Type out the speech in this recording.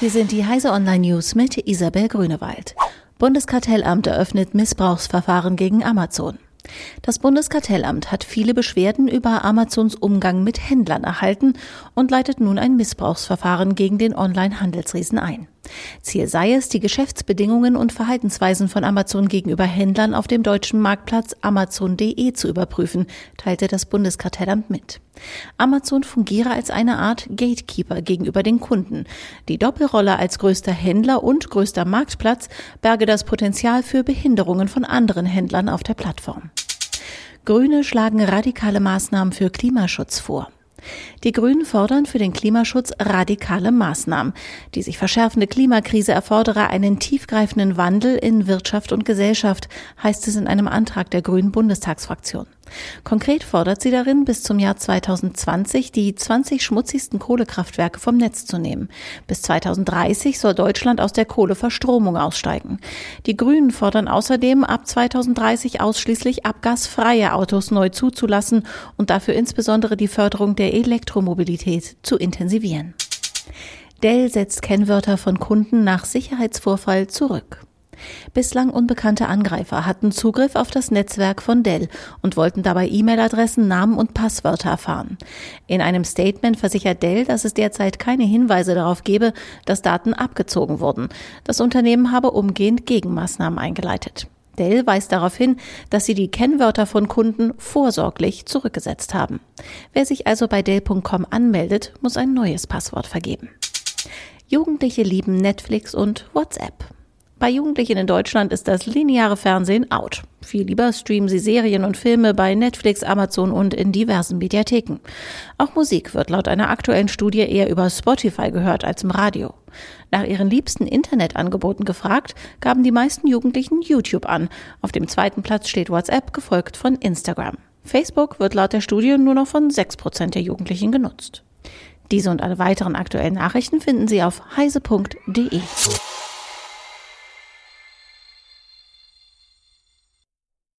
Wir sind die Heise Online News mit Isabel Grünewald. Bundeskartellamt eröffnet Missbrauchsverfahren gegen Amazon. Das Bundeskartellamt hat viele Beschwerden über Amazons Umgang mit Händlern erhalten und leitet nun ein Missbrauchsverfahren gegen den Online-Handelsriesen ein. Ziel sei es, die Geschäftsbedingungen und Verhaltensweisen von Amazon gegenüber Händlern auf dem deutschen Marktplatz Amazon.de zu überprüfen, teilte das Bundeskartellamt mit. Amazon fungiere als eine Art Gatekeeper gegenüber den Kunden. Die Doppelrolle als größter Händler und größter Marktplatz berge das Potenzial für Behinderungen von anderen Händlern auf der Plattform. Grüne schlagen radikale Maßnahmen für Klimaschutz vor. Die Grünen fordern für den Klimaschutz radikale Maßnahmen. Die sich verschärfende Klimakrise erfordere einen tiefgreifenden Wandel in Wirtschaft und Gesellschaft, heißt es in einem Antrag der Grünen Bundestagsfraktion. Konkret fordert sie darin, bis zum Jahr 2020 die 20 schmutzigsten Kohlekraftwerke vom Netz zu nehmen. Bis 2030 soll Deutschland aus der Kohleverstromung aussteigen. Die Grünen fordern außerdem, ab 2030 ausschließlich abgasfreie Autos neu zuzulassen und dafür insbesondere die Förderung der Elektromobilität zu intensivieren. Dell setzt Kennwörter von Kunden nach Sicherheitsvorfall zurück. Bislang unbekannte Angreifer hatten Zugriff auf das Netzwerk von Dell und wollten dabei E-Mail-Adressen, Namen und Passwörter erfahren. In einem Statement versichert Dell, dass es derzeit keine Hinweise darauf gebe, dass Daten abgezogen wurden. Das Unternehmen habe umgehend Gegenmaßnahmen eingeleitet. Dell weist darauf hin, dass sie die Kennwörter von Kunden vorsorglich zurückgesetzt haben. Wer sich also bei Dell.com anmeldet, muss ein neues Passwort vergeben. Jugendliche lieben Netflix und WhatsApp. Bei Jugendlichen in Deutschland ist das lineare Fernsehen out. Viel lieber streamen sie Serien und Filme bei Netflix, Amazon und in diversen Mediatheken. Auch Musik wird laut einer aktuellen Studie eher über Spotify gehört als im Radio. Nach ihren liebsten Internetangeboten gefragt, gaben die meisten Jugendlichen YouTube an. Auf dem zweiten Platz steht WhatsApp, gefolgt von Instagram. Facebook wird laut der Studie nur noch von 6% der Jugendlichen genutzt. Diese und alle weiteren aktuellen Nachrichten finden Sie auf heise.de.